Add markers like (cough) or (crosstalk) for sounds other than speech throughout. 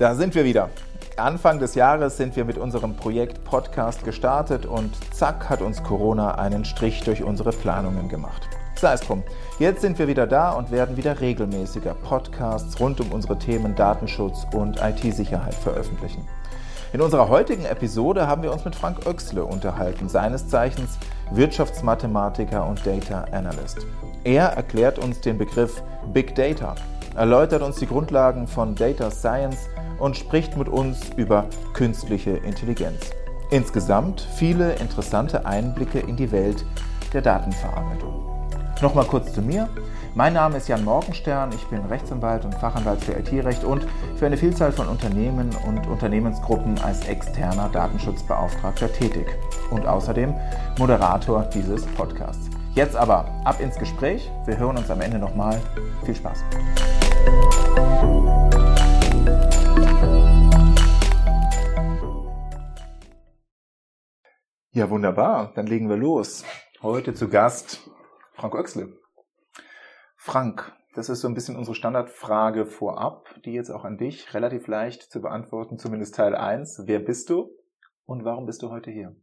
Da sind wir wieder. Anfang des Jahres sind wir mit unserem Projekt Podcast gestartet und zack hat uns Corona einen Strich durch unsere Planungen gemacht. Sei es drum. Jetzt sind wir wieder da und werden wieder regelmäßiger Podcasts rund um unsere Themen Datenschutz und IT-Sicherheit veröffentlichen. In unserer heutigen Episode haben wir uns mit Frank Oechsle unterhalten, seines Zeichens Wirtschaftsmathematiker und Data Analyst. Er erklärt uns den Begriff Big Data, erläutert uns die Grundlagen von Data Science und spricht mit uns über künstliche Intelligenz. Insgesamt viele interessante Einblicke in die Welt der Datenverarbeitung. Nochmal kurz zu mir. Mein Name ist Jan Morgenstern, ich bin Rechtsanwalt und Fachanwalt für IT-Recht und für eine Vielzahl von Unternehmen und Unternehmensgruppen als externer Datenschutzbeauftragter tätig und außerdem Moderator dieses Podcasts. Jetzt aber ab ins Gespräch. Wir hören uns am Ende nochmal. Viel Spaß. Ja, wunderbar. Dann legen wir los. Heute zu Gast Frank Oechsle. Frank, das ist so ein bisschen unsere Standardfrage vorab, die jetzt auch an dich relativ leicht zu beantworten, zumindest Teil 1. Wer bist du und warum bist du heute hier?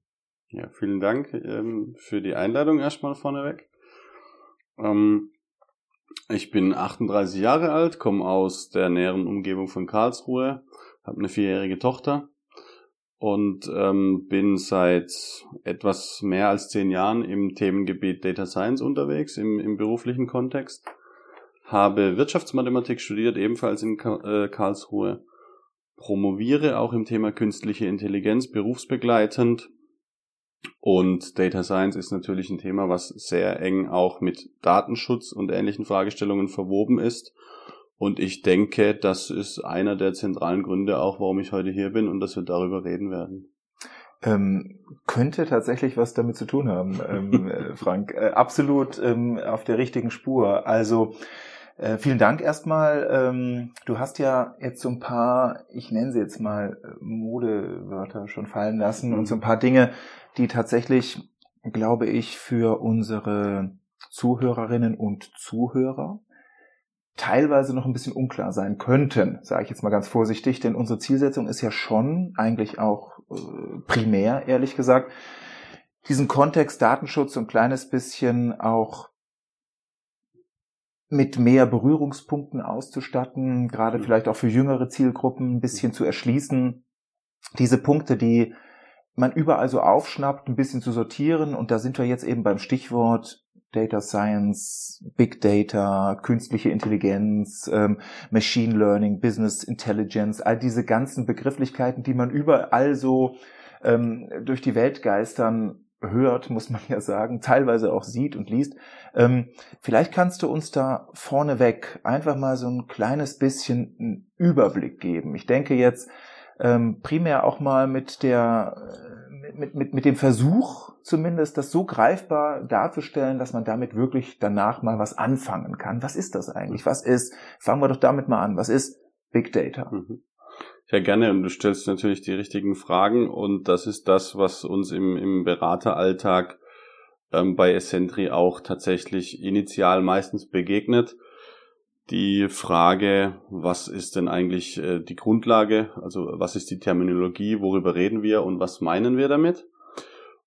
Ja, vielen Dank ähm, für die Einladung erstmal vorneweg. Ähm, ich bin 38 Jahre alt, komme aus der näheren Umgebung von Karlsruhe, habe eine vierjährige Tochter und ähm, bin seit etwas mehr als zehn Jahren im Themengebiet Data Science unterwegs, im, im beruflichen Kontext. Habe Wirtschaftsmathematik studiert, ebenfalls in äh, Karlsruhe. Promoviere auch im Thema künstliche Intelligenz berufsbegleitend. Und Data Science ist natürlich ein Thema, was sehr eng auch mit Datenschutz und ähnlichen Fragestellungen verwoben ist. Und ich denke, das ist einer der zentralen Gründe auch, warum ich heute hier bin und dass wir darüber reden werden. Ähm, könnte tatsächlich was damit zu tun haben, ähm, (laughs) äh, Frank. Äh, absolut ähm, auf der richtigen Spur. Also äh, vielen Dank erstmal. Ähm, du hast ja jetzt so ein paar, ich nenne sie jetzt mal Modewörter schon fallen lassen mhm. und so ein paar Dinge, die tatsächlich, glaube ich, für unsere Zuhörerinnen und Zuhörer teilweise noch ein bisschen unklar sein könnten, sage ich jetzt mal ganz vorsichtig, denn unsere Zielsetzung ist ja schon eigentlich auch äh, primär, ehrlich gesagt, diesen Kontext Datenschutz so ein kleines bisschen auch mit mehr Berührungspunkten auszustatten, gerade mhm. vielleicht auch für jüngere Zielgruppen ein bisschen zu erschließen. Diese Punkte, die man überall so aufschnappt, ein bisschen zu sortieren. Und da sind wir jetzt eben beim Stichwort Data Science, Big Data, künstliche Intelligenz, ähm, Machine Learning, Business Intelligence, all diese ganzen Begrifflichkeiten, die man überall so ähm, durch die Welt geistern hört, muss man ja sagen, teilweise auch sieht und liest. Ähm, vielleicht kannst du uns da vorneweg einfach mal so ein kleines bisschen einen Überblick geben. Ich denke jetzt ähm, primär auch mal mit der mit, mit, mit dem Versuch zumindest, das so greifbar darzustellen, dass man damit wirklich danach mal was anfangen kann. Was ist das eigentlich? Was ist, fangen wir doch damit mal an, was ist Big Data? Mhm. Ja, gerne. Und du stellst natürlich die richtigen Fragen. Und das ist das, was uns im, im Berateralltag ähm, bei Essentri auch tatsächlich initial meistens begegnet die Frage, was ist denn eigentlich äh, die Grundlage, also was ist die Terminologie, worüber reden wir und was meinen wir damit?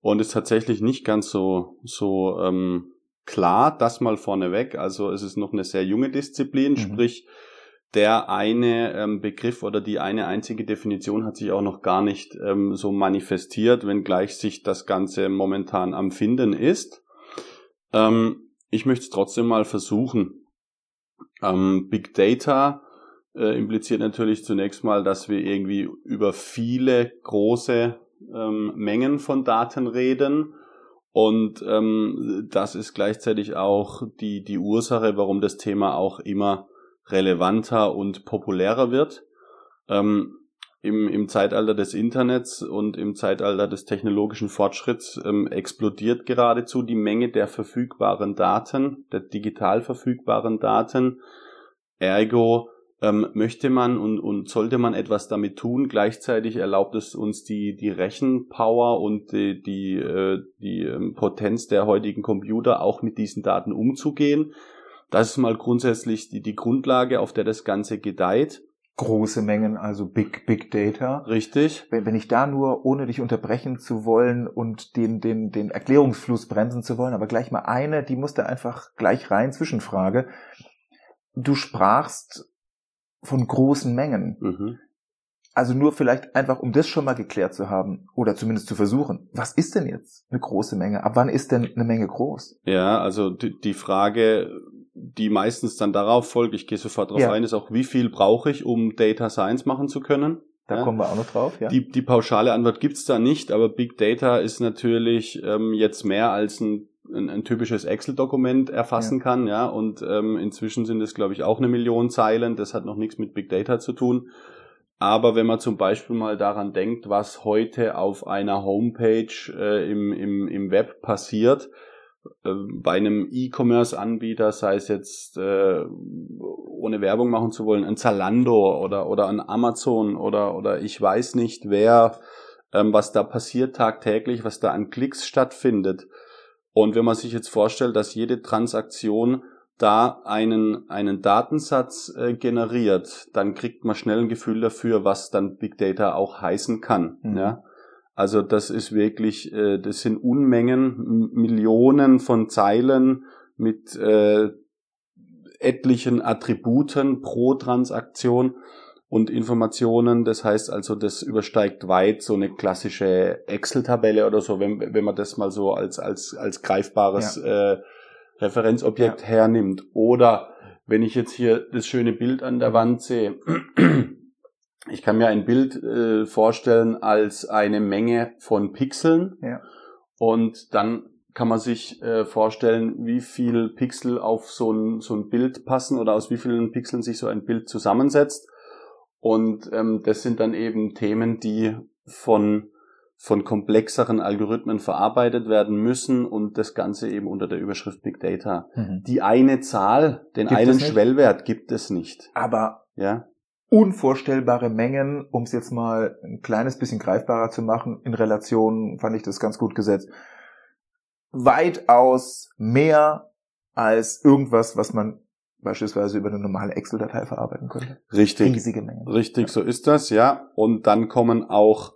Und ist tatsächlich nicht ganz so, so ähm, klar, das mal vorneweg. Also es ist noch eine sehr junge Disziplin, mhm. sprich der eine ähm, Begriff oder die eine einzige Definition hat sich auch noch gar nicht ähm, so manifestiert, wenngleich sich das Ganze momentan am Finden ist. Ähm, ich möchte es trotzdem mal versuchen. Ähm, Big Data äh, impliziert natürlich zunächst mal, dass wir irgendwie über viele große ähm, Mengen von Daten reden. Und ähm, das ist gleichzeitig auch die, die Ursache, warum das Thema auch immer relevanter und populärer wird. Ähm, im, im Zeitalter des Internets und im Zeitalter des technologischen Fortschritts ähm, explodiert geradezu die Menge der verfügbaren Daten, der digital verfügbaren Daten. Ergo ähm, möchte man und, und sollte man etwas damit tun. Gleichzeitig erlaubt es uns die, die Rechenpower und die, die, äh, die ähm, Potenz der heutigen Computer auch mit diesen Daten umzugehen. Das ist mal grundsätzlich die, die Grundlage, auf der das Ganze gedeiht. Große Mengen, also Big, Big Data. Richtig. Wenn, wenn ich da nur, ohne dich unterbrechen zu wollen und den, den, den Erklärungsfluss bremsen zu wollen, aber gleich mal eine, die musste einfach gleich rein, Zwischenfrage. Du sprachst von großen Mengen. Mhm. Also nur vielleicht einfach, um das schon mal geklärt zu haben oder zumindest zu versuchen. Was ist denn jetzt eine große Menge? Ab wann ist denn eine Menge groß? Ja, also die, die Frage, die meistens dann darauf folgt, ich gehe sofort darauf ja. ein, ist auch, wie viel brauche ich, um Data Science machen zu können? Da ja. kommen wir auch noch drauf, ja. Die, die pauschale Antwort gibt's da nicht, aber Big Data ist natürlich ähm, jetzt mehr als ein, ein, ein typisches Excel-Dokument erfassen ja. kann, ja. Und ähm, inzwischen sind es, glaube ich, auch eine Million Zeilen. Das hat noch nichts mit Big Data zu tun. Aber wenn man zum Beispiel mal daran denkt, was heute auf einer Homepage äh, im, im, im Web passiert, bei einem E-Commerce-Anbieter, sei es jetzt äh, ohne Werbung machen zu wollen, ein Zalando oder, oder ein Amazon oder, oder ich weiß nicht wer, ähm, was da passiert tagtäglich, was da an Klicks stattfindet. Und wenn man sich jetzt vorstellt, dass jede Transaktion da einen, einen Datensatz äh, generiert, dann kriegt man schnell ein Gefühl dafür, was dann Big Data auch heißen kann. Mhm. Ja? Also das ist wirklich, äh, das sind Unmengen, Millionen von Zeilen mit äh, etlichen Attributen pro Transaktion und Informationen. Das heißt also, das übersteigt weit so eine klassische Excel-Tabelle oder so, wenn, wenn man das mal so als, als, als greifbares ja. äh, Referenzobjekt ja. hernimmt. Oder wenn ich jetzt hier das schöne Bild an der Wand sehe, ich kann mir ein Bild äh, vorstellen als eine Menge von Pixeln ja. und dann kann man sich äh, vorstellen, wie viel Pixel auf so ein, so ein Bild passen oder aus wie vielen Pixeln sich so ein Bild zusammensetzt. Und ähm, das sind dann eben Themen, die von von komplexeren Algorithmen verarbeitet werden müssen und das Ganze eben unter der Überschrift Big Data. Mhm. Die eine Zahl, den gibt einen Schwellwert gibt es nicht. Aber ja? Unvorstellbare Mengen, um es jetzt mal ein kleines bisschen greifbarer zu machen, in Relation fand ich das ganz gut gesetzt. Weitaus mehr als irgendwas, was man beispielsweise über eine normale Excel-Datei verarbeiten könnte. Richtig. Riesige Mengen. Richtig, ja. so ist das, ja. Und dann kommen auch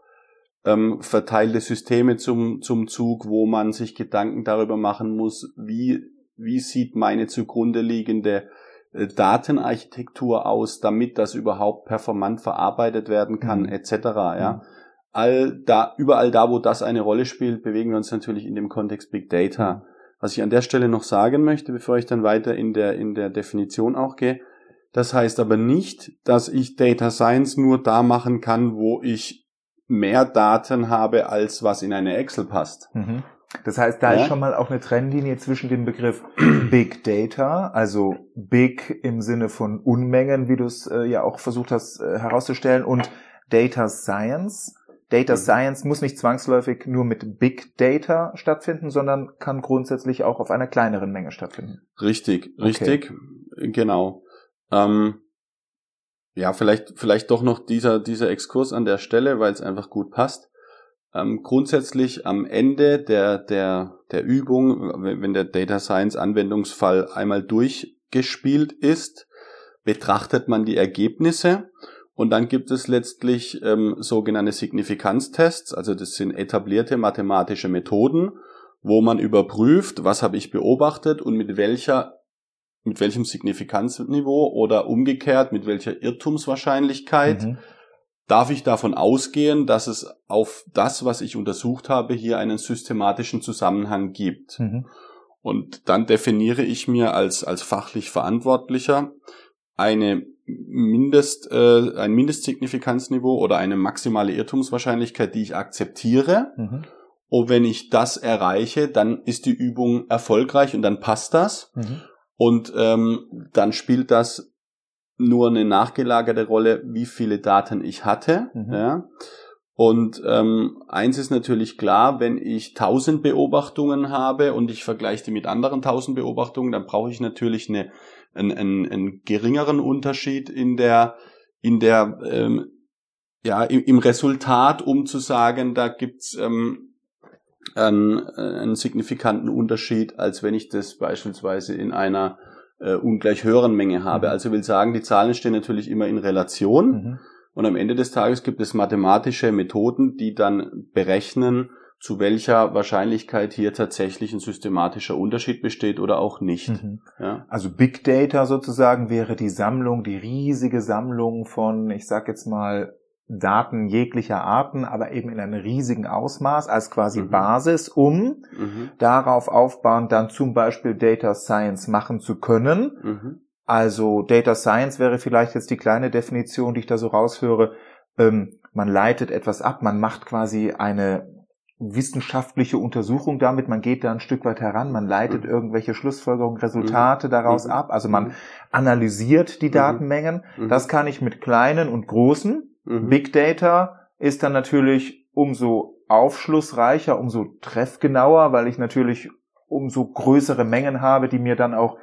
ähm, verteilte Systeme zum, zum Zug, wo man sich Gedanken darüber machen muss, wie, wie sieht meine zugrunde liegende Datenarchitektur aus, damit das überhaupt performant verarbeitet werden kann, mhm. etc. Ja. Mhm. All da, überall da, wo das eine Rolle spielt, bewegen wir uns natürlich in dem Kontext Big Data. Was ich an der Stelle noch sagen möchte, bevor ich dann weiter in der, in der Definition auch gehe, das heißt aber nicht, dass ich Data Science nur da machen kann, wo ich mehr Daten habe, als was in eine Excel passt. Mhm. Das heißt, da ja? ist schon mal auch eine Trennlinie zwischen dem Begriff (clears throat) Big Data, also Big im Sinne von Unmengen, wie du es äh, ja auch versucht hast äh, herauszustellen, und Data Science. Data mhm. Science muss nicht zwangsläufig nur mit Big Data stattfinden, sondern kann grundsätzlich auch auf einer kleineren Menge stattfinden. Richtig, richtig, okay. genau. Ähm, ja, vielleicht, vielleicht doch noch dieser, dieser Exkurs an der Stelle, weil es einfach gut passt. Ähm, grundsätzlich am Ende der, der, der Übung, wenn der Data Science Anwendungsfall einmal durchgespielt ist, betrachtet man die Ergebnisse und dann gibt es letztlich ähm, sogenannte Signifikanztests, also das sind etablierte mathematische Methoden, wo man überprüft, was habe ich beobachtet und mit welcher mit welchem Signifikanzniveau oder umgekehrt mit welcher Irrtumswahrscheinlichkeit mhm. Darf ich davon ausgehen, dass es auf das, was ich untersucht habe, hier einen systematischen Zusammenhang gibt. Mhm. Und dann definiere ich mir als, als fachlich Verantwortlicher eine Mindest, äh, ein Mindestsignifikanzniveau oder eine maximale Irrtumswahrscheinlichkeit, die ich akzeptiere. Mhm. Und wenn ich das erreiche, dann ist die Übung erfolgreich und dann passt das. Mhm. Und ähm, dann spielt das nur eine nachgelagerte Rolle, wie viele Daten ich hatte. Mhm. Ja. Und ähm, eins ist natürlich klar, wenn ich tausend Beobachtungen habe und ich vergleiche die mit anderen tausend Beobachtungen, dann brauche ich natürlich eine, einen, einen, einen geringeren Unterschied in der, in der ähm, ja, im, im Resultat, um zu sagen, da gibt's ähm, einen, einen signifikanten Unterschied, als wenn ich das beispielsweise in einer äh, ungleich höheren Menge habe. Mhm. Also will sagen, die Zahlen stehen natürlich immer in Relation. Mhm. Und am Ende des Tages gibt es mathematische Methoden, die dann berechnen, zu welcher Wahrscheinlichkeit hier tatsächlich ein systematischer Unterschied besteht oder auch nicht. Mhm. Ja? Also Big Data sozusagen wäre die Sammlung, die riesige Sammlung von, ich sag jetzt mal, Daten jeglicher Arten, aber eben in einem riesigen Ausmaß als quasi mhm. Basis, um mhm. darauf aufbauend dann zum Beispiel Data Science machen zu können. Mhm. Also Data Science wäre vielleicht jetzt die kleine Definition, die ich da so raushöre. Ähm, man leitet etwas ab, man macht quasi eine wissenschaftliche Untersuchung damit, man geht da ein Stück weit heran, man leitet mhm. irgendwelche Schlussfolgerungen, Resultate mhm. daraus mhm. ab, also man analysiert die. Datenmengen. Das kann ich mit kleinen und großen Mhm. Big Data ist dann natürlich umso aufschlussreicher, umso treffgenauer, weil ich natürlich umso größere Mengen habe, die mir dann auch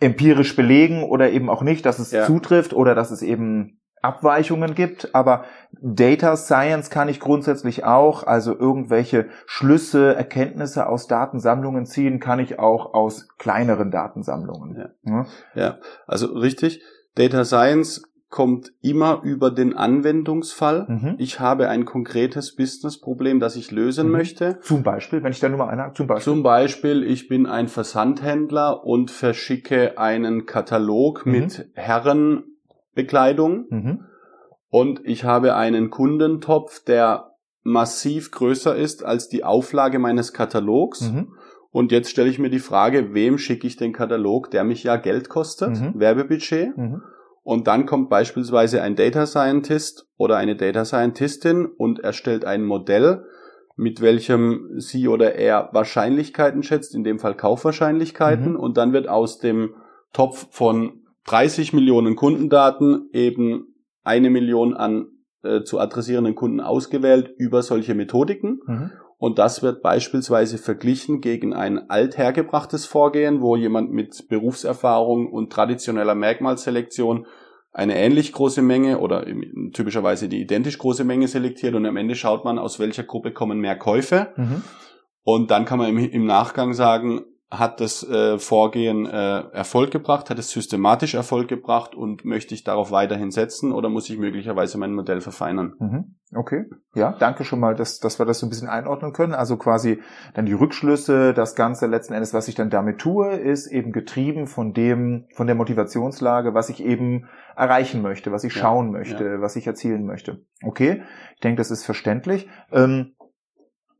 empirisch belegen oder eben auch nicht, dass es ja. zutrifft oder dass es eben Abweichungen gibt, aber Data Science kann ich grundsätzlich auch, also irgendwelche Schlüsse, Erkenntnisse aus Datensammlungen ziehen, kann ich auch aus kleineren Datensammlungen. Ja, ja. ja. also richtig. Data Science kommt immer über den Anwendungsfall. Mhm. Ich habe ein konkretes Businessproblem, das ich lösen mhm. möchte. Zum Beispiel, wenn ich da nur mal eine, zum Beispiel. Zum Beispiel, ich bin ein Versandhändler und verschicke einen Katalog mhm. mit Herrenbekleidung mhm. und ich habe einen Kundentopf, der massiv größer ist als die Auflage meines Katalogs. Mhm. Und jetzt stelle ich mir die Frage, wem schicke ich den Katalog, der mich ja Geld kostet, mhm. Werbebudget. Und dann kommt beispielsweise ein Data Scientist oder eine Data Scientistin und erstellt ein Modell, mit welchem sie oder er Wahrscheinlichkeiten schätzt, in dem Fall Kaufwahrscheinlichkeiten. Mhm. Und dann wird aus dem Topf von 30 Millionen Kundendaten eben eine Million an äh, zu adressierenden Kunden ausgewählt über solche Methodiken. Mhm. Und das wird beispielsweise verglichen gegen ein althergebrachtes Vorgehen, wo jemand mit Berufserfahrung und traditioneller Merkmalselektion eine ähnlich große Menge oder typischerweise die identisch große Menge selektiert und am Ende schaut man, aus welcher Gruppe kommen mehr Käufe. Mhm. Und dann kann man im, im Nachgang sagen, hat das äh, Vorgehen äh, Erfolg gebracht, hat es systematisch Erfolg gebracht und möchte ich darauf weiterhin setzen oder muss ich möglicherweise mein Modell verfeinern? Mhm. Okay, ja, danke schon mal, dass, dass wir das so ein bisschen einordnen können. Also quasi dann die Rückschlüsse, das Ganze letzten Endes, was ich dann damit tue, ist eben getrieben von dem, von der Motivationslage, was ich eben erreichen möchte, was ich ja, schauen möchte, ja. was ich erzielen möchte. Okay, ich denke, das ist verständlich. Ähm,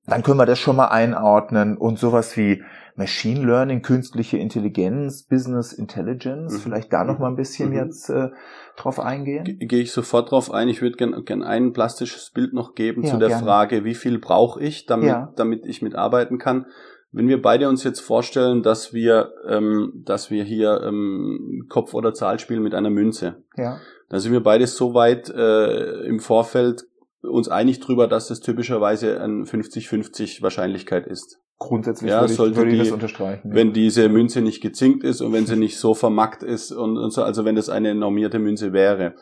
dann können wir das schon mal einordnen und sowas wie Machine Learning, künstliche Intelligenz, Business Intelligence, mhm. vielleicht da noch mal ein bisschen mhm. jetzt äh, drauf eingehen? Gehe ich sofort drauf ein. Ich würde gerne gern ein plastisches Bild noch geben ja, zu der gerne. Frage, wie viel brauche ich, damit, ja. damit ich mitarbeiten kann. Wenn wir beide uns jetzt vorstellen, dass wir, ähm, dass wir hier ähm, Kopf- oder Zahl spielen mit einer Münze, ja. dann sind wir beide so weit äh, im Vorfeld uns einig drüber, dass das typischerweise ein 50-50 Wahrscheinlichkeit ist. Grundsätzlich ja, würde, ich, würde die, das unterstreichen. Wenn diese Münze nicht gezinkt ist und wenn sie (laughs) nicht so vermackt ist und, und so, also wenn das eine normierte Münze wäre.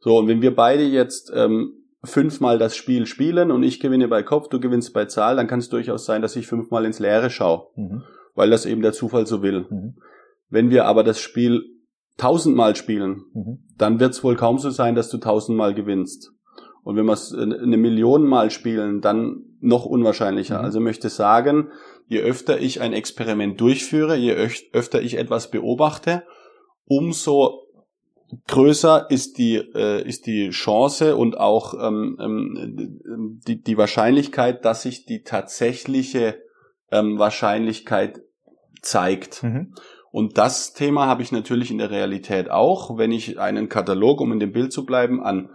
So, und wenn wir beide jetzt ähm, fünfmal das Spiel spielen und ich gewinne bei Kopf, du gewinnst bei Zahl, dann kann es durchaus sein, dass ich fünfmal ins Leere schaue, mhm. weil das eben der Zufall so will. Mhm. Wenn wir aber das Spiel tausendmal spielen, mhm. dann wird es wohl kaum so sein, dass du tausendmal gewinnst. Und wenn wir es eine Million Mal spielen, dann noch unwahrscheinlicher. Mhm. Also möchte sagen, je öfter ich ein Experiment durchführe, je öfter ich etwas beobachte, umso größer ist die äh, ist die Chance und auch ähm, ähm, die, die Wahrscheinlichkeit, dass sich die tatsächliche ähm, Wahrscheinlichkeit zeigt. Mhm. Und das Thema habe ich natürlich in der Realität auch, wenn ich einen Katalog, um in dem Bild zu bleiben, an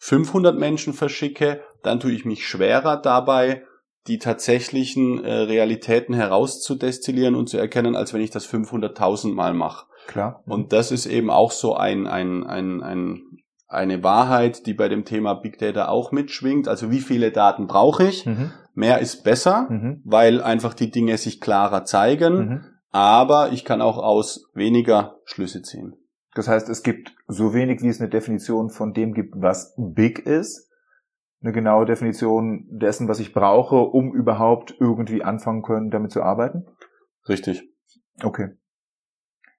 500 Menschen verschicke, dann tue ich mich schwerer dabei, die tatsächlichen äh, Realitäten herauszudestillieren und zu erkennen, als wenn ich das 500.000 Mal mache. Klar. Und das ist eben auch so ein, ein, ein, ein, eine Wahrheit, die bei dem Thema Big Data auch mitschwingt. Also wie viele Daten brauche ich? Mhm. Mehr ist besser, mhm. weil einfach die Dinge sich klarer zeigen. Mhm. Aber ich kann auch aus weniger Schlüsse ziehen. Das heißt, es gibt so wenig, wie es eine Definition von dem gibt, was big ist, eine genaue Definition dessen, was ich brauche, um überhaupt irgendwie anfangen können, damit zu arbeiten? Richtig. Okay.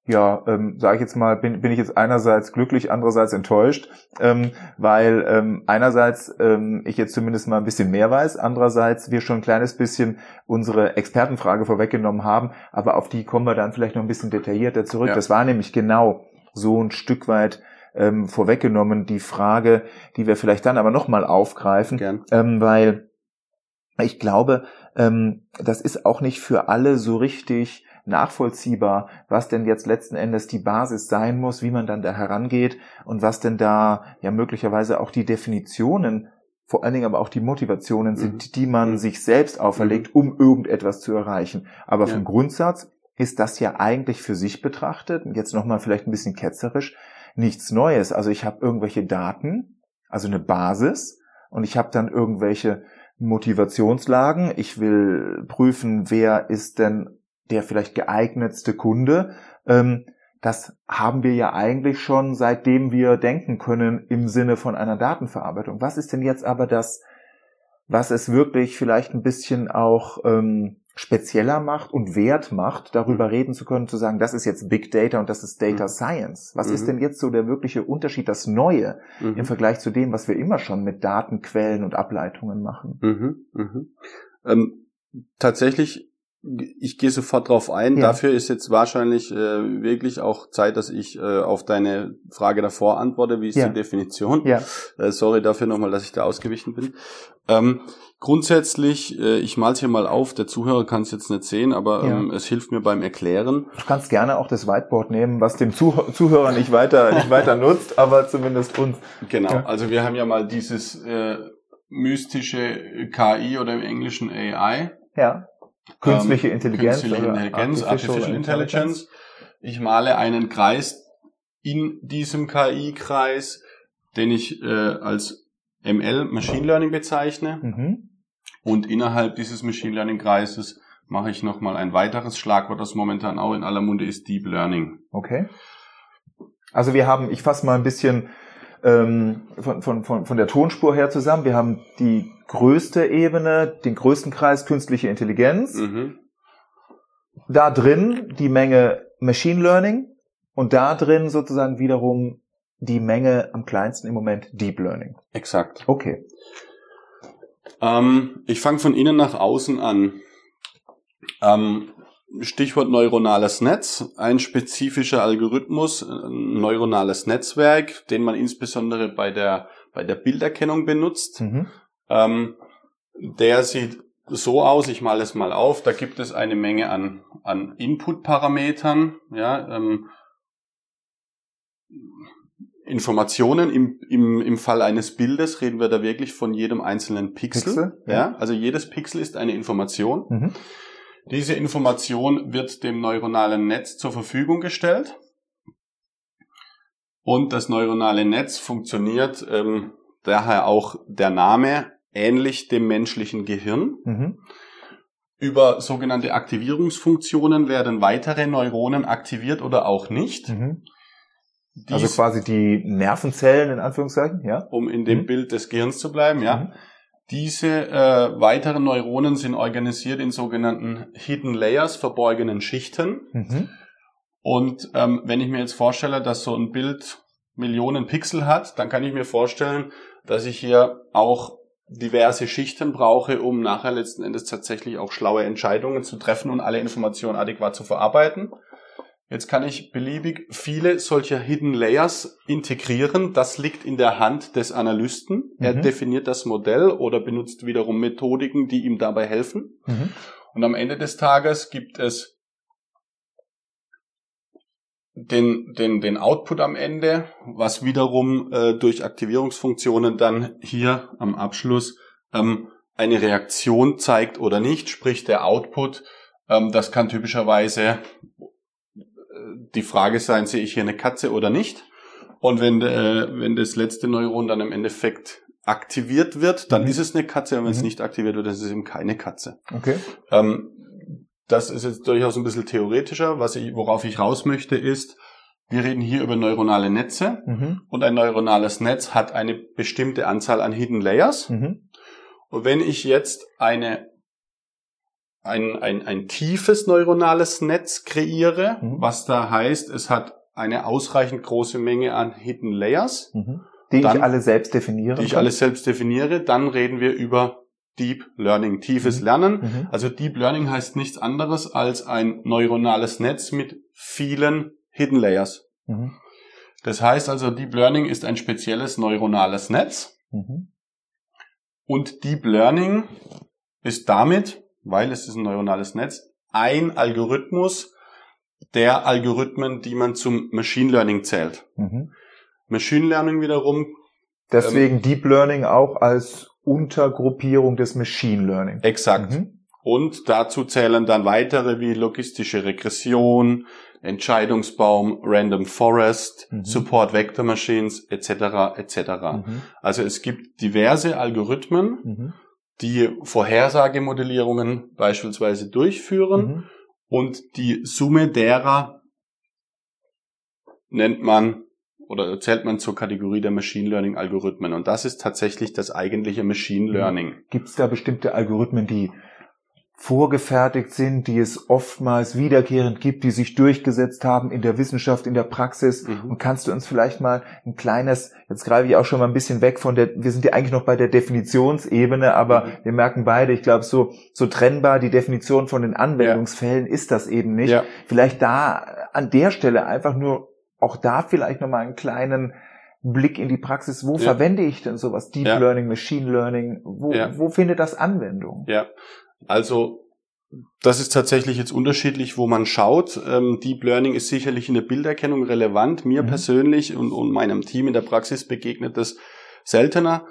ja, ähm, sage ich jetzt mal, bin, bin ich jetzt einerseits glücklich, andererseits enttäuscht, ähm, weil ähm, einerseits ähm, ich jetzt zumindest mal ein bisschen mehr weiß, andererseits wir schon ein kleines bisschen unsere Expertenfrage vorweggenommen haben, aber auf die kommen wir dann vielleicht noch ein bisschen detaillierter zurück. Ja. Das war nämlich genau so ein Stück weit ähm, vorweggenommen, die Frage, die wir vielleicht dann aber nochmal aufgreifen, ähm, weil ich glaube, ähm, das ist auch nicht für alle so richtig nachvollziehbar, was denn jetzt letzten Endes die Basis sein muss, wie man dann da herangeht und was denn da ja möglicherweise auch die Definitionen vor allen Dingen aber auch die Motivationen sind, mhm. die man mhm. sich selbst auferlegt, mhm. um irgendetwas zu erreichen. Aber ja. vom Grundsatz ist das ja eigentlich für sich betrachtet, jetzt nochmal vielleicht ein bisschen ketzerisch, nichts Neues. Also ich habe irgendwelche Daten, also eine Basis, und ich habe dann irgendwelche Motivationslagen. Ich will prüfen, wer ist denn der vielleicht geeignetste Kunde. Ähm, das haben wir ja eigentlich schon seitdem wir denken können im Sinne von einer Datenverarbeitung. Was ist denn jetzt aber das, was es wirklich vielleicht ein bisschen auch ähm, spezieller macht und wert macht, darüber reden zu können, zu sagen, das ist jetzt Big Data und das ist Data mhm. Science. Was mhm. ist denn jetzt so der wirkliche Unterschied, das Neue mhm. im Vergleich zu dem, was wir immer schon mit Datenquellen und Ableitungen machen? Mhm. Mhm. Ähm, tatsächlich ich gehe sofort drauf ein. Ja. Dafür ist jetzt wahrscheinlich äh, wirklich auch Zeit, dass ich äh, auf deine Frage davor antworte. Wie ist ja. die Definition? Ja. Äh, sorry dafür nochmal, dass ich da ausgewichen bin. Ähm, grundsätzlich, äh, ich mal's hier mal auf, der Zuhörer kann es jetzt nicht sehen, aber ja. ähm, es hilft mir beim Erklären. Du kannst gerne auch das Whiteboard nehmen, was dem Zuh Zuhörer nicht weiter, nicht weiter (laughs) nutzt, aber zumindest uns. Genau, also wir haben ja mal dieses äh, mystische KI oder im Englischen AI. Ja Künstliche ähm, Intelligenz. Künstliche Intelligenz, Artificial, Artificial Intelligence. Ich male einen Kreis in diesem KI-Kreis, den ich äh, als ML Machine Learning bezeichne. Mhm. Und innerhalb dieses Machine Learning Kreises mache ich nochmal ein weiteres Schlagwort, das momentan auch in aller Munde ist, Deep Learning. Okay. Also wir haben, ich fasse mal ein bisschen ähm, von, von, von, von der Tonspur her zusammen. Wir haben die größte Ebene, den größten Kreis künstliche Intelligenz. Mhm. Da drin die Menge Machine Learning und da drin sozusagen wiederum die Menge am kleinsten im Moment Deep Learning. Exakt. Okay. Ähm, ich fange von innen nach außen an. Ähm, Stichwort neuronales Netz, ein spezifischer Algorithmus, ein neuronales Netzwerk, den man insbesondere bei der, bei der Bilderkennung benutzt. Mhm. Ähm, der sieht so aus, ich male es mal auf, da gibt es eine Menge an, an Input-Parametern, ja, ähm, Informationen. Im, im, Im Fall eines Bildes reden wir da wirklich von jedem einzelnen Pixel. Pixel ja. ja. Also jedes Pixel ist eine Information. Mhm. Diese Information wird dem neuronalen Netz zur Verfügung gestellt. Und das neuronale Netz funktioniert ähm, daher auch der Name ähnlich dem menschlichen Gehirn. Mhm. Über sogenannte Aktivierungsfunktionen werden weitere Neuronen aktiviert oder auch nicht. Mhm. also quasi die Nervenzellen in Anführungszeichen, ja? Um in dem mhm. Bild des Gehirns zu bleiben, ja. Diese äh, weiteren Neuronen sind organisiert in sogenannten Hidden Layers, verborgenen Schichten. Mhm. Und ähm, wenn ich mir jetzt vorstelle, dass so ein Bild Millionen Pixel hat, dann kann ich mir vorstellen, dass ich hier auch diverse Schichten brauche, um nachher letzten Endes tatsächlich auch schlaue Entscheidungen zu treffen und alle Informationen adäquat zu verarbeiten. Jetzt kann ich beliebig viele solcher Hidden Layers integrieren. Das liegt in der Hand des Analysten. Mhm. Er definiert das Modell oder benutzt wiederum Methodiken, die ihm dabei helfen. Mhm. Und am Ende des Tages gibt es den, den, den Output am Ende, was wiederum äh, durch Aktivierungsfunktionen dann hier am Abschluss ähm, eine Reaktion zeigt oder nicht, sprich der Output. Ähm, das kann typischerweise die Frage sein, sehe ich hier eine Katze oder nicht? Und wenn, äh, wenn das letzte Neuron dann im Endeffekt aktiviert wird, dann mhm. ist es eine Katze und wenn mhm. es nicht aktiviert wird, dann ist es eben keine Katze. Okay. Ähm, das ist jetzt durchaus ein bisschen theoretischer. Was ich, worauf ich raus möchte, ist, wir reden hier über neuronale Netze mhm. und ein neuronales Netz hat eine bestimmte Anzahl an Hidden Layers. Mhm. Und wenn ich jetzt eine ein, ein, ein tiefes neuronales Netz kreiere, mhm. was da heißt, es hat eine ausreichend große Menge an Hidden Layers. Mhm. Die dann, ich alle selbst definiere. Die ich alle selbst definiere. Dann reden wir über Deep Learning, tiefes mhm. Lernen. Mhm. Also Deep Learning heißt nichts anderes als ein neuronales Netz mit vielen Hidden Layers. Mhm. Das heißt also, Deep Learning ist ein spezielles neuronales Netz. Mhm. Und Deep Learning ist damit, weil es ist ein neuronales Netz, ein Algorithmus der Algorithmen, die man zum Machine Learning zählt. Mhm. Machine Learning wiederum. Deswegen ähm, Deep Learning auch als Untergruppierung des Machine Learning. Exakt. Mhm. Und dazu zählen dann weitere wie logistische Regression, Entscheidungsbaum, Random Forest, mhm. Support Vector Machines etc. etc. Mhm. Also es gibt diverse Algorithmen, mhm. Die Vorhersagemodellierungen beispielsweise durchführen mhm. und die Summe derer nennt man oder zählt man zur Kategorie der Machine Learning Algorithmen. Und das ist tatsächlich das eigentliche Machine mhm. Learning. Gibt es da bestimmte Algorithmen, die vorgefertigt sind, die es oftmals wiederkehrend gibt, die sich durchgesetzt haben in der Wissenschaft, in der Praxis. Mhm. Und kannst du uns vielleicht mal ein kleines, jetzt greife ich auch schon mal ein bisschen weg von der, wir sind ja eigentlich noch bei der Definitionsebene, aber mhm. wir merken beide, ich glaube, so, so trennbar die Definition von den Anwendungsfällen ja. ist das eben nicht. Ja. Vielleicht da an der Stelle einfach nur auch da vielleicht nochmal einen kleinen Blick in die Praxis. Wo ja. verwende ich denn sowas? Deep Learning, Machine Learning? Wo, wo findet das Anwendung? Ja, also das ist tatsächlich jetzt unterschiedlich, wo man schaut. Ähm, Deep Learning ist sicherlich in der Bilderkennung relevant. Mir mhm. persönlich und, und meinem Team in der Praxis begegnet das seltener.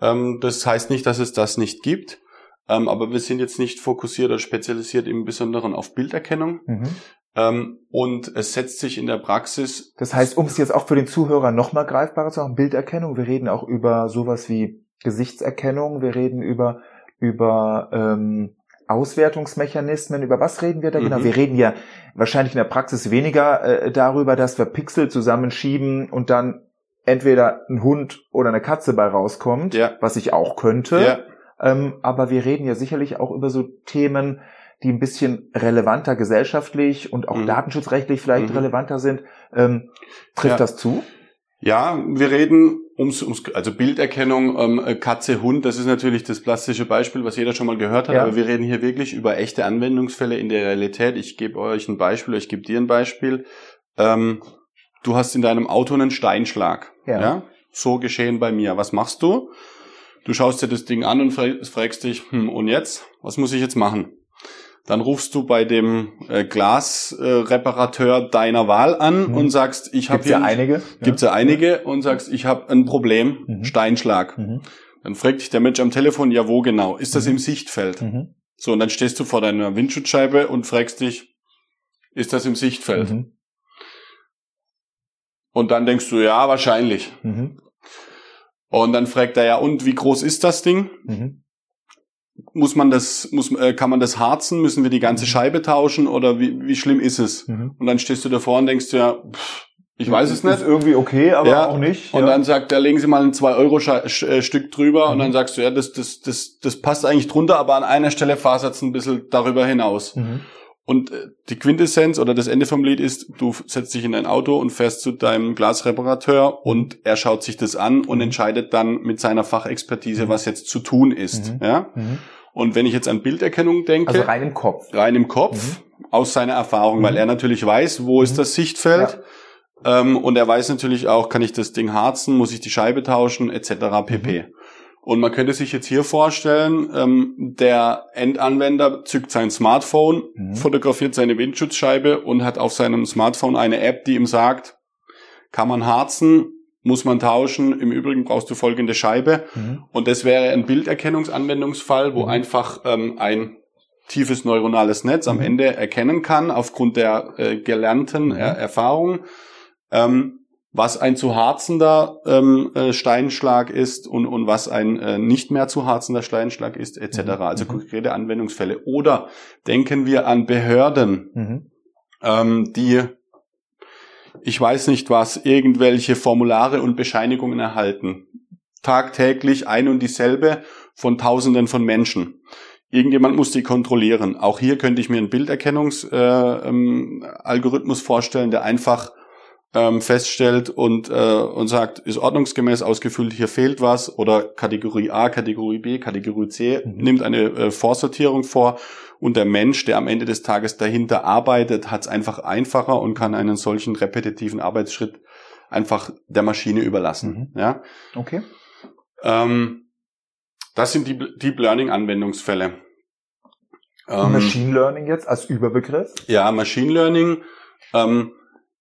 Ähm, das heißt nicht, dass es das nicht gibt. Ähm, aber wir sind jetzt nicht fokussiert oder spezialisiert im Besonderen auf Bilderkennung. Mhm. Ähm, und es setzt sich in der Praxis. Das heißt, um es jetzt auch für den Zuhörer nochmal greifbarer zu machen, Bilderkennung. Wir reden auch über sowas wie Gesichtserkennung. Wir reden über über ähm, Auswertungsmechanismen. Über was reden wir da genau? mhm. genau? Wir reden ja wahrscheinlich in der Praxis weniger äh, darüber, dass wir Pixel zusammenschieben und dann entweder ein Hund oder eine Katze bei rauskommt, ja. was ich auch könnte. Ja. Ähm, aber wir reden ja sicherlich auch über so Themen, die ein bisschen relevanter gesellschaftlich und auch mhm. datenschutzrechtlich vielleicht mhm. relevanter sind. Ähm, trifft ja. das zu? Ja, wir reden ums, ums also Bilderkennung, ähm, äh, Katze, Hund, das ist natürlich das plastische Beispiel, was jeder schon mal gehört hat, ja. aber wir reden hier wirklich über echte Anwendungsfälle in der Realität. Ich gebe euch ein Beispiel, ich gebe dir ein Beispiel. Ähm, du hast in deinem Auto einen Steinschlag. Ja. ja. So geschehen bei mir. Was machst du? Du schaust dir das Ding an und fragst dich, hm, und jetzt? Was muss ich jetzt machen? Dann rufst du bei dem äh, Glasreparateur äh, deiner Wahl an mhm. und sagst, ich habe hier ja einige, gibt's ja, ja einige und sagst, ich habe ein Problem, mhm. Steinschlag. Mhm. Dann fragt dich der Mensch am Telefon, ja wo genau? Ist das mhm. im Sichtfeld? Mhm. So und dann stehst du vor deiner Windschutzscheibe und fragst dich, ist das im Sichtfeld? Mhm. Und dann denkst du, ja wahrscheinlich. Und dann fragt er ja, und wie groß ist das Ding? Muss man das, muss, äh, kann man das harzen? Müssen wir die ganze mhm. Scheibe tauschen oder wie, wie schlimm ist es? Mhm. Und dann stehst du davor und denkst ja, pff, ich weiß es nicht. Ist irgendwie okay, aber ja. auch nicht. Und dann sagt er, legen Sie mal ein 2-Euro-Stück äh, drüber mhm. und dann sagst du, ja, das, das, das, das passt eigentlich drunter, aber an einer Stelle fasert es ein bisschen darüber hinaus. Mhm. Und äh, die Quintessenz oder das Ende vom Lied ist, du setzt dich in dein Auto und fährst zu deinem Glasreparateur und er schaut sich das an und mhm. entscheidet dann mit seiner Fachexpertise, mhm. was jetzt zu tun ist. Mhm. Ja? Mhm. Und wenn ich jetzt an Bilderkennung denke. Also rein im Kopf. Rein im Kopf, mhm. aus seiner Erfahrung, weil er natürlich weiß, wo ist das Sichtfeld. Ja. Ähm, und er weiß natürlich auch, kann ich das Ding harzen, muss ich die Scheibe tauschen, etc. pp. Und man könnte sich jetzt hier vorstellen, ähm, der Endanwender zückt sein Smartphone, mhm. fotografiert seine Windschutzscheibe und hat auf seinem Smartphone eine App, die ihm sagt, kann man harzen, muss man tauschen, im Übrigen brauchst du folgende Scheibe. Mhm. Und das wäre ein Bilderkennungsanwendungsfall, wo mhm. einfach ähm, ein tiefes neuronales Netz am mhm. Ende erkennen kann, aufgrund der äh, gelernten er Erfahrung. Ähm, was ein zu harzender ähm, äh, Steinschlag ist und, und was ein äh, nicht mehr zu harzender Steinschlag ist, etc. Mhm. Also mhm. konkrete Anwendungsfälle. Oder denken wir an Behörden, mhm. ähm, die, ich weiß nicht was, irgendwelche Formulare und Bescheinigungen erhalten. Tagtäglich ein und dieselbe von Tausenden von Menschen. Irgendjemand muss die kontrollieren. Auch hier könnte ich mir einen Bilderkennungsalgorithmus äh, ähm, vorstellen, der einfach ähm, feststellt und, äh, und sagt, ist ordnungsgemäß ausgefüllt, hier fehlt was oder Kategorie A, Kategorie B, Kategorie C, mhm. nimmt eine äh, Vorsortierung vor und der Mensch, der am Ende des Tages dahinter arbeitet, hat es einfach einfacher und kann einen solchen repetitiven Arbeitsschritt einfach der Maschine überlassen. Mhm. Ja? Okay. Ähm, das sind die Deep Learning Anwendungsfälle. Ähm, Machine Learning jetzt als Überbegriff? Ja, Machine Learning. Ähm,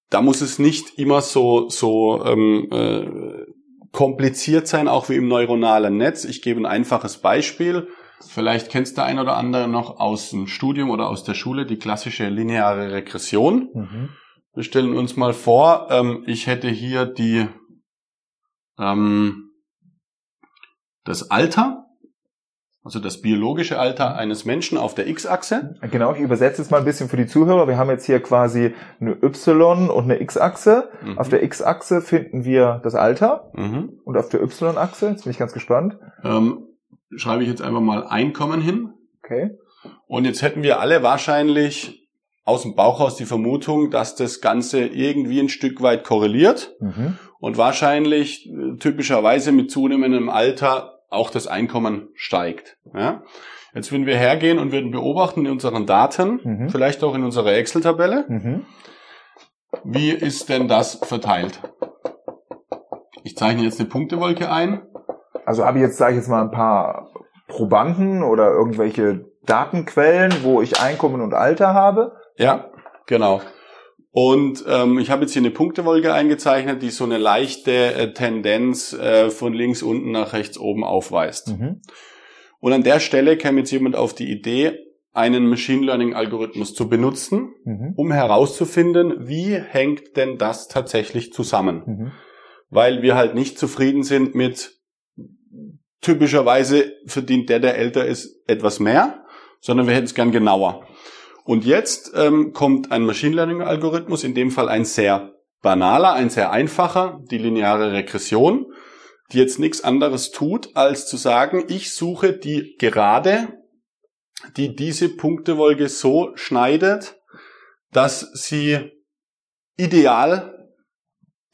da muss es nicht immer so so ähm, äh, kompliziert sein, auch wie im neuronalen Netz. Ich gebe ein einfaches Beispiel. Vielleicht kennst du ein oder andere noch aus dem Studium oder aus der Schule die klassische lineare Regression. Mhm. Wir stellen uns mal vor, ähm, ich hätte hier die ähm, das Alter also das biologische Alter eines Menschen auf der X-Achse. Genau, ich übersetze es mal ein bisschen für die Zuhörer. Wir haben jetzt hier quasi eine Y- und eine X-Achse. Mhm. Auf der X-Achse finden wir das Alter mhm. und auf der Y-Achse, jetzt bin ich ganz gespannt. Ähm, schreibe ich jetzt einfach mal Einkommen hin. Okay. Und jetzt hätten wir alle wahrscheinlich aus dem Bauch raus die Vermutung, dass das Ganze irgendwie ein Stück weit korreliert mhm. und wahrscheinlich äh, typischerweise mit zunehmendem Alter auch das Einkommen steigt. Ja? Jetzt würden wir hergehen und würden beobachten in unseren Daten, mhm. vielleicht auch in unserer Excel-Tabelle, mhm. wie ist denn das verteilt? Ich zeichne jetzt eine Punktewolke ein. Also habe ich jetzt, sage ich jetzt mal, ein paar Probanden oder irgendwelche Datenquellen, wo ich Einkommen und Alter habe. Ja, genau. Und ähm, ich habe jetzt hier eine Punktewolke eingezeichnet, die so eine leichte äh, Tendenz äh, von links unten nach rechts oben aufweist. Mhm. Und an der Stelle käme jetzt jemand auf die Idee, einen Machine Learning Algorithmus zu benutzen, mhm. um herauszufinden, wie hängt denn das tatsächlich zusammen. Mhm. Weil wir halt nicht zufrieden sind mit typischerweise verdient der, der älter ist, etwas mehr, sondern wir hätten es gern genauer. Und jetzt ähm, kommt ein Machine Learning Algorithmus, in dem Fall ein sehr banaler, ein sehr einfacher, die lineare Regression, die jetzt nichts anderes tut, als zu sagen, ich suche die Gerade, die diese Punktewolke so schneidet, dass sie ideal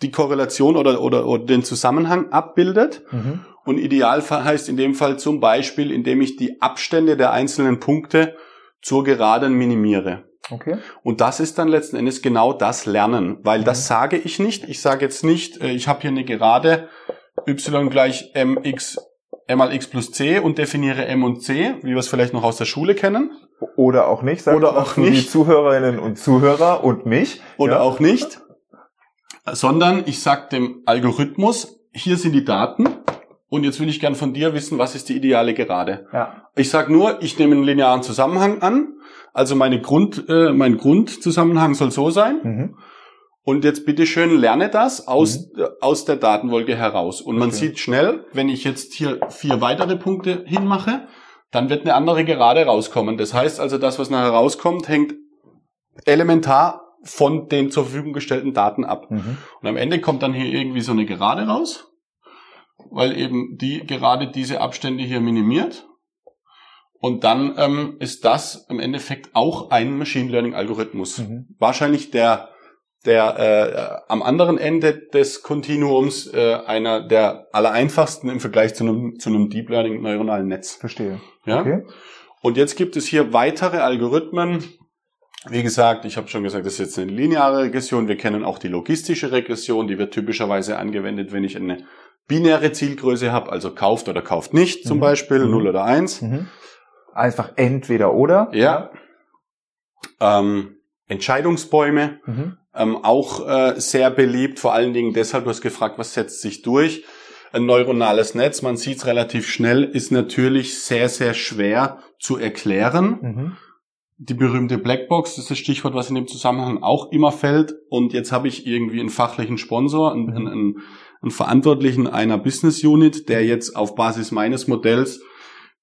die Korrelation oder, oder, oder den Zusammenhang abbildet. Mhm. Und ideal heißt in dem Fall zum Beispiel, indem ich die Abstände der einzelnen Punkte zur Geraden minimiere. Okay. Und das ist dann letzten Endes genau das Lernen, weil mhm. das sage ich nicht. Ich sage jetzt nicht, äh, ich habe hier eine Gerade y gleich mx m mal x plus c und definiere m und c, wie wir es vielleicht noch aus der Schule kennen. Oder auch nicht. Oder auch nicht. Die Zuhörerinnen und Zuhörer und mich. Oder ja. auch nicht. Sondern ich sage dem Algorithmus, hier sind die Daten und jetzt will ich gern von dir wissen, was ist die ideale Gerade. Ja. Ich sage nur, ich nehme einen linearen Zusammenhang an. Also meine Grund, äh, mein Grundzusammenhang soll so sein. Mhm. Und jetzt bitte schön lerne das aus, mhm. äh, aus der Datenwolke heraus. Und man sieht schnell, wenn ich jetzt hier vier weitere Punkte hinmache, dann wird eine andere Gerade rauskommen. Das heißt also, das, was nachher rauskommt, hängt elementar von den zur Verfügung gestellten Daten ab. Mhm. Und am Ende kommt dann hier irgendwie so eine Gerade raus weil eben die gerade diese Abstände hier minimiert. Und dann ähm, ist das im Endeffekt auch ein Machine Learning Algorithmus. Mhm. Wahrscheinlich der der äh, am anderen Ende des Kontinuums äh, einer der allereinfachsten im Vergleich zu einem zu einem Deep Learning neuronalen Netz. Verstehe. Ja. Okay. Und jetzt gibt es hier weitere Algorithmen. Wie gesagt, ich habe schon gesagt, das ist jetzt eine lineare Regression. Wir kennen auch die logistische Regression, die wird typischerweise angewendet, wenn ich eine binäre Zielgröße habe, also kauft oder kauft nicht zum mhm. Beispiel, mhm. 0 oder 1. Mhm. Einfach entweder oder. Ja. Ähm, Entscheidungsbäume, mhm. ähm, auch äh, sehr beliebt, vor allen Dingen deshalb, du hast gefragt, was setzt sich durch? Ein neuronales Netz, man sieht es relativ schnell, ist natürlich sehr, sehr schwer zu erklären. Mhm. Die berühmte Blackbox, das ist das Stichwort, was in dem Zusammenhang auch immer fällt. Und jetzt habe ich irgendwie einen fachlichen Sponsor, einen, mhm. einen, einen Verantwortlichen einer Business Unit, der jetzt auf Basis meines Modells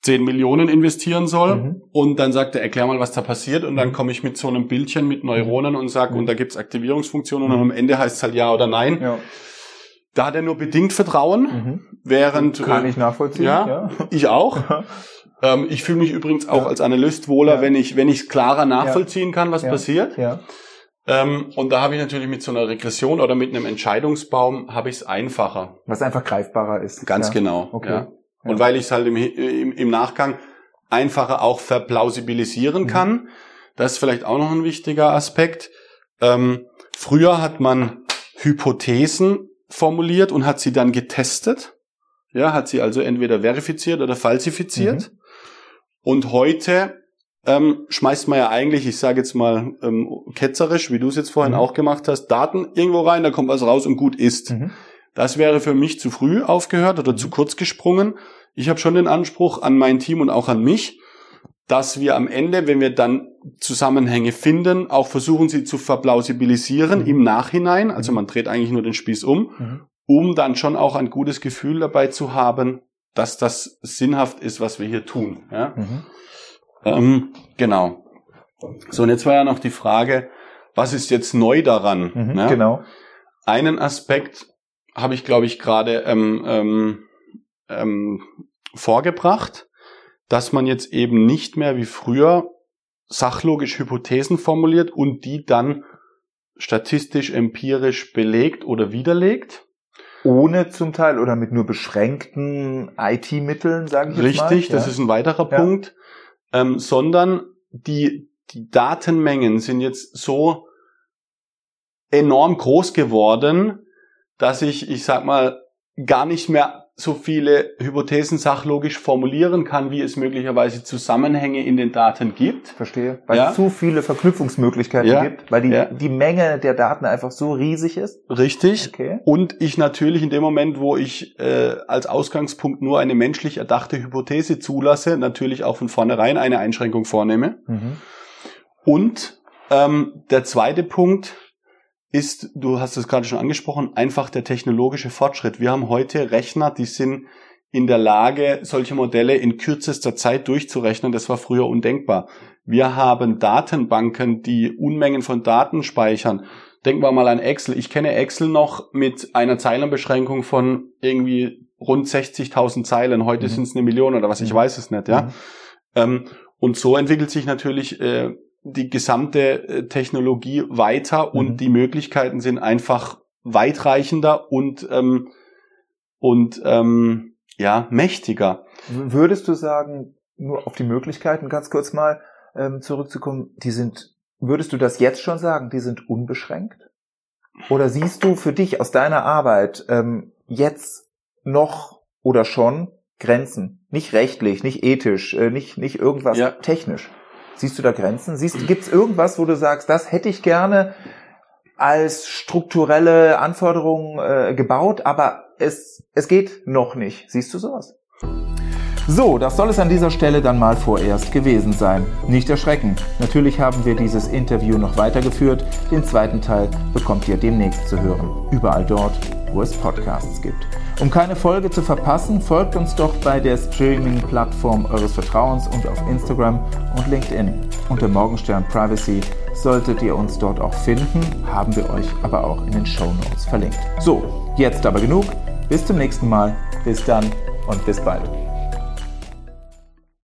10 Millionen investieren soll mhm. und dann sagt er, erklär mal, was da passiert und dann mhm. komme ich mit so einem Bildchen mit Neuronen und sage, mhm. und da gibt's Aktivierungsfunktionen und am Ende heißt es halt ja oder nein. Ja. Da hat er nur bedingt Vertrauen, mhm. während... Kann ich nachvollziehen. Ja, ja. ich auch. (laughs) Ähm, ich fühle mich übrigens auch als Analyst wohler, ja. wenn ich wenn ich klarer nachvollziehen kann, was passiert. Ja. Ähm, und da habe ich natürlich mit so einer Regression oder mit einem Entscheidungsbaum habe ich es einfacher. Was einfach greifbarer ist. Ganz genau. Okay. Ja. Und weil ich es halt im, im, im Nachgang einfacher auch verplausibilisieren mhm. kann. Das ist vielleicht auch noch ein wichtiger Aspekt. Ähm, früher hat man Hypothesen formuliert und hat sie dann getestet. Ja, hat sie also entweder verifiziert oder falsifiziert. Mhm. Und heute ähm, schmeißt man ja eigentlich, ich sage jetzt mal ähm, ketzerisch, wie du es jetzt vorhin mhm. auch gemacht hast, Daten irgendwo rein, da kommt was raus und gut ist. Mhm. Das wäre für mich zu früh aufgehört oder zu mhm. kurz gesprungen. Ich habe schon den Anspruch an mein Team und auch an mich, dass wir am Ende, wenn wir dann Zusammenhänge finden, auch versuchen, sie zu verplausibilisieren mhm. im Nachhinein. Also mhm. man dreht eigentlich nur den Spieß um, mhm. um dann schon auch ein gutes Gefühl dabei zu haben, dass das sinnhaft ist, was wir hier tun. Ja? Ähm, genau. So, und jetzt war ja noch die Frage, was ist jetzt neu daran? Mhm, ne? Genau. Einen Aspekt habe ich, glaube ich, gerade ähm, ähm, ähm, vorgebracht, dass man jetzt eben nicht mehr wie früher sachlogisch Hypothesen formuliert und die dann statistisch, empirisch belegt oder widerlegt. Ohne zum Teil oder mit nur beschränkten IT-Mitteln, sage ich Richtig, jetzt mal. Richtig, das ja. ist ein weiterer ja. Punkt. Ähm, sondern die, die Datenmengen sind jetzt so enorm groß geworden, dass ich, ich sag mal, gar nicht mehr so viele Hypothesen sachlogisch formulieren kann, wie es möglicherweise Zusammenhänge in den Daten gibt. Verstehe. Weil ja. es zu viele Verknüpfungsmöglichkeiten ja. gibt, weil die, ja. die Menge der Daten einfach so riesig ist. Richtig. Okay. Und ich natürlich in dem Moment, wo ich äh, als Ausgangspunkt nur eine menschlich erdachte Hypothese zulasse, natürlich auch von vornherein eine Einschränkung vornehme. Mhm. Und ähm, der zweite Punkt, ist, du hast es gerade schon angesprochen, einfach der technologische Fortschritt. Wir haben heute Rechner, die sind in der Lage, solche Modelle in kürzester Zeit durchzurechnen. Das war früher undenkbar. Wir haben Datenbanken, die Unmengen von Daten speichern. Denken wir mal an Excel. Ich kenne Excel noch mit einer Zeilenbeschränkung von irgendwie rund 60.000 Zeilen. Heute mhm. sind es eine Million oder was, ich mhm. weiß es nicht, ja. Mhm. Ähm, und so entwickelt sich natürlich äh, die gesamte äh, Technologie weiter und mhm. die Möglichkeiten sind einfach weitreichender und ähm, und ähm, ja mächtiger. Würdest du sagen, nur auf die Möglichkeiten ganz kurz mal ähm, zurückzukommen, die sind, würdest du das jetzt schon sagen, die sind unbeschränkt? Oder siehst du für dich aus deiner Arbeit ähm, jetzt noch oder schon Grenzen? Nicht rechtlich, nicht ethisch, äh, nicht, nicht irgendwas ja. technisch. Siehst du da Grenzen? Siehst, gibt es irgendwas, wo du sagst, das hätte ich gerne als strukturelle Anforderung äh, gebaut, aber es, es geht noch nicht. Siehst du sowas? So, das soll es an dieser Stelle dann mal vorerst gewesen sein. Nicht erschrecken. Natürlich haben wir dieses Interview noch weitergeführt. Den zweiten Teil bekommt ihr demnächst zu hören. Überall dort, wo es Podcasts gibt. Um keine Folge zu verpassen, folgt uns doch bei der Streaming-Plattform eures Vertrauens und auf Instagram und LinkedIn. Unter Morgenstern Privacy solltet ihr uns dort auch finden, haben wir euch aber auch in den Show Notes verlinkt. So, jetzt aber genug. Bis zum nächsten Mal. Bis dann und bis bald.